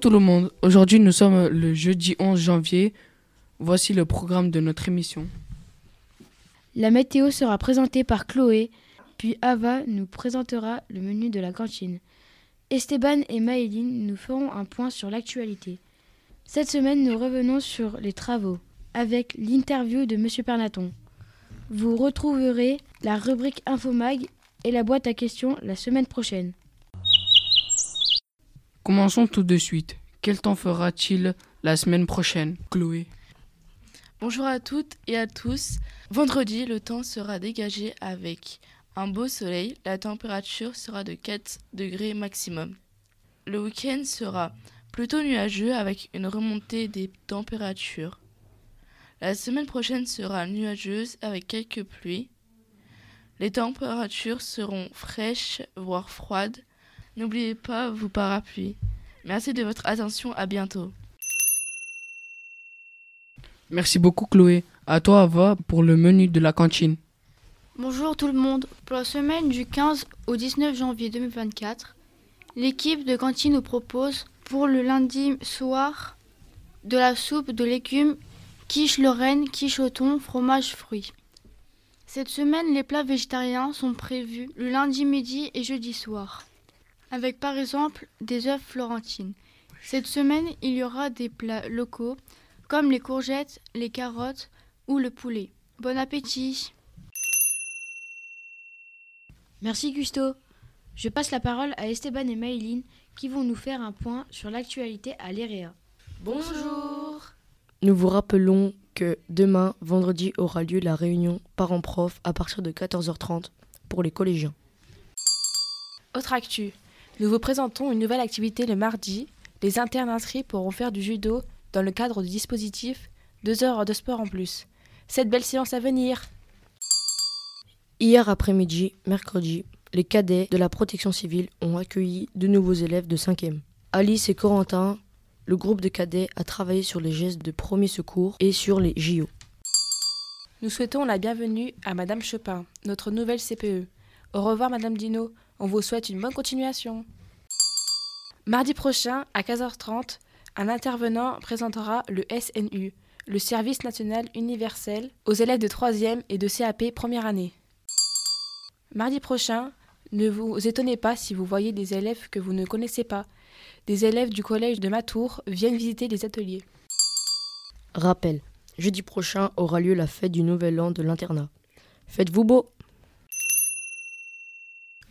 tout le monde, aujourd'hui nous sommes le jeudi 11 janvier. Voici le programme de notre émission. La météo sera présentée par Chloé, puis Ava nous présentera le menu de la cantine. Esteban et Maëline nous feront un point sur l'actualité. Cette semaine, nous revenons sur les travaux avec l'interview de Monsieur Pernaton. Vous retrouverez la rubrique Infomag et la boîte à questions la semaine prochaine. Commençons tout de suite. Quel temps fera-t-il la semaine prochaine, Chloé? Bonjour à toutes et à tous. Vendredi, le temps sera dégagé avec un beau soleil. La température sera de 4 degrés maximum. Le week-end sera plutôt nuageux avec une remontée des températures. La semaine prochaine sera nuageuse avec quelques pluies. Les températures seront fraîches, voire froides. N'oubliez pas vos parapluies. Merci de votre attention, à bientôt. Merci beaucoup Chloé. À toi Ava pour le menu de la cantine. Bonjour tout le monde. Pour la semaine du 15 au 19 janvier 2024, l'équipe de cantine nous propose pour le lundi soir de la soupe de légumes quiche Lorraine, quiche au thon, fromage, fruits. Cette semaine, les plats végétariens sont prévus le lundi midi et jeudi soir, avec par exemple des œufs florentines. Cette semaine, il y aura des plats locaux comme les courgettes, les carottes ou le poulet. Bon appétit Merci Gusto. Je passe la parole à Esteban et Maïline qui vont nous faire un point sur l'actualité à l'EREA. Bonjour Nous vous rappelons que demain, vendredi, aura lieu la réunion parents-prof à partir de 14h30 pour les collégiens. Autre actu, nous vous présentons une nouvelle activité le mardi. Les internes inscrits pourront faire du judo dans le cadre du dispositif deux heures de sport en plus. Cette belle séance à venir. Hier après-midi, mercredi, les cadets de la protection civile ont accueilli de nouveaux élèves de 5e. Alice et Corentin, le groupe de cadets a travaillé sur les gestes de premier secours et sur les JO. Nous souhaitons la bienvenue à Madame Chopin, notre nouvelle CPE. Au revoir Madame Dino, on vous souhaite une bonne continuation. Mardi prochain, à 15h30, un intervenant présentera le SNU, le Service national universel, aux élèves de 3e et de CAP première année. Mardi prochain, ne vous étonnez pas si vous voyez des élèves que vous ne connaissez pas. Des élèves du collège de Matour viennent visiter les ateliers. Rappel, jeudi prochain aura lieu la fête du Nouvel An de l'internat. Faites-vous beau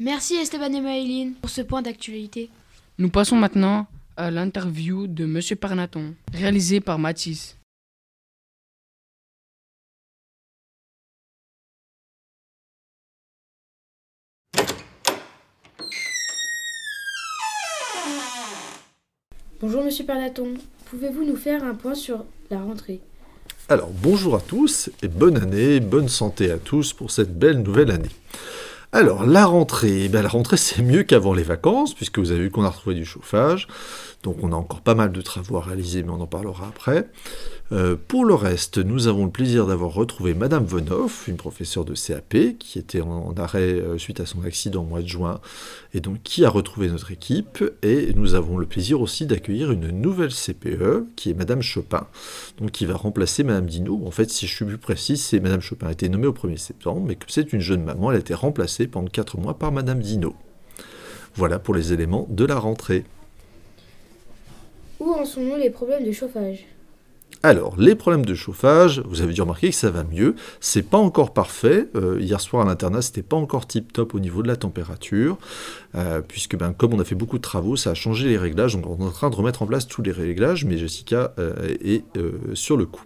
Merci Esteban et Maëline pour ce point d'actualité. Nous passons maintenant à l'interview de Monsieur Parnaton, réalisée par Mathis. Bonjour Monsieur Pernaton, pouvez-vous nous faire un point sur la rentrée? Alors bonjour à tous et bonne année, bonne santé à tous pour cette belle nouvelle année. Alors la rentrée, ben, la rentrée c'est mieux qu'avant les vacances puisque vous avez vu qu'on a retrouvé du chauffage, donc on a encore pas mal de travaux à réaliser mais on en parlera après. Euh, pour le reste, nous avons le plaisir d'avoir retrouvé Madame Vonoff, une professeure de CAP, qui était en, arrêt euh, suite à son accident au mois de juin, et donc qui a retrouvé notre équipe. Et nous avons le plaisir aussi d'accueillir une nouvelle CPE, qui est Madame Chopin, donc qui va remplacer Madame Dino. En fait, si je suis plus précis, c'est Madame Chopin a été nommée au 1er septembre, mais que c'est une jeune maman, elle a été remplacée pendant 4 mois par Madame Dino. Voilà pour les éléments de la rentrée. Où en sont-nous les problèmes de chauffage? Alors, les problèmes de chauffage, vous avez dû remarquer que ça va mieux. C'est pas encore parfait. Euh, hier soir à l'internat, c'était pas encore tip top au niveau de la température, euh, puisque ben, comme on a fait beaucoup de travaux, ça a changé les réglages. Donc on est en train de remettre en place tous les réglages, mais Jessica euh, est sur le coup.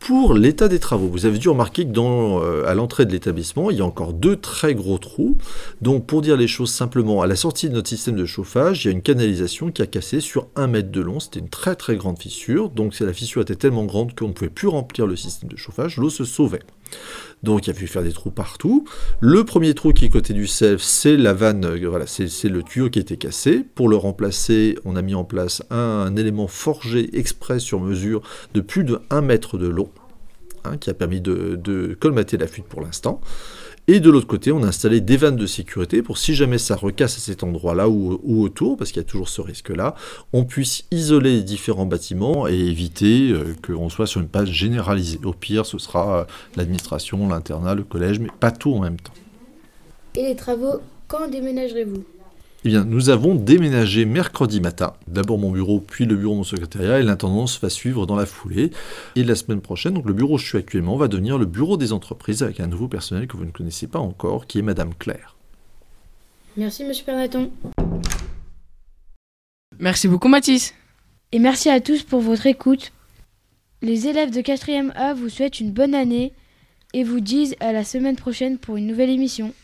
Pour l'état des travaux, vous avez dû remarquer que euh, à l'entrée de l'établissement, il y a encore deux très gros trous. Donc pour dire les choses simplement, à la sortie de notre système de chauffage, il y a une canalisation qui a cassé sur un mètre de long. C'était une très très grande fissure. Donc la fissure était tellement grande qu'on ne pouvait plus remplir le système de chauffage, l'eau se sauvait. Donc il a pu faire des trous partout. Le premier trou qui est côté du self, c'est la vanne, euh, voilà, c'est le tuyau qui était cassé. Pour le remplacer, on a mis en place un, élément forgé exprès sur mesure de plus de 1 mètre de long, hein, qui a permis de, colmater la fuite pour l'instant. Et de l'autre côté, on a installé des vannes de sécurité pour si jamais ça recasse à cet endroit-là ou, ou autour, parce qu'il y a toujours ce risque-là, on puisse isoler les différents bâtiments et éviter euh, qu'on soit sur une page généralisée. Au pire, ce sera euh, l'administration, l'internat, le collège, mais pas tout en même temps. Et les travaux, quand déménagerez-vous? Eh bien, nous avons déménagé mercredi matin. D'abord mon bureau, puis le bureau de mon secrétariat, et l'intendance va suivre dans la foulée. Et la semaine prochaine, donc le bureau où je suis actuellement va devenir le bureau des entreprises avec un nouveau personnel que vous ne connaissez pas encore, qui est Madame Claire. Merci Monsieur Pernaton. Merci beaucoup, Mathis. Et merci à tous pour votre écoute. Les élèves de 4e A vous souhaitent une bonne année et vous disent à la semaine prochaine pour une nouvelle émission.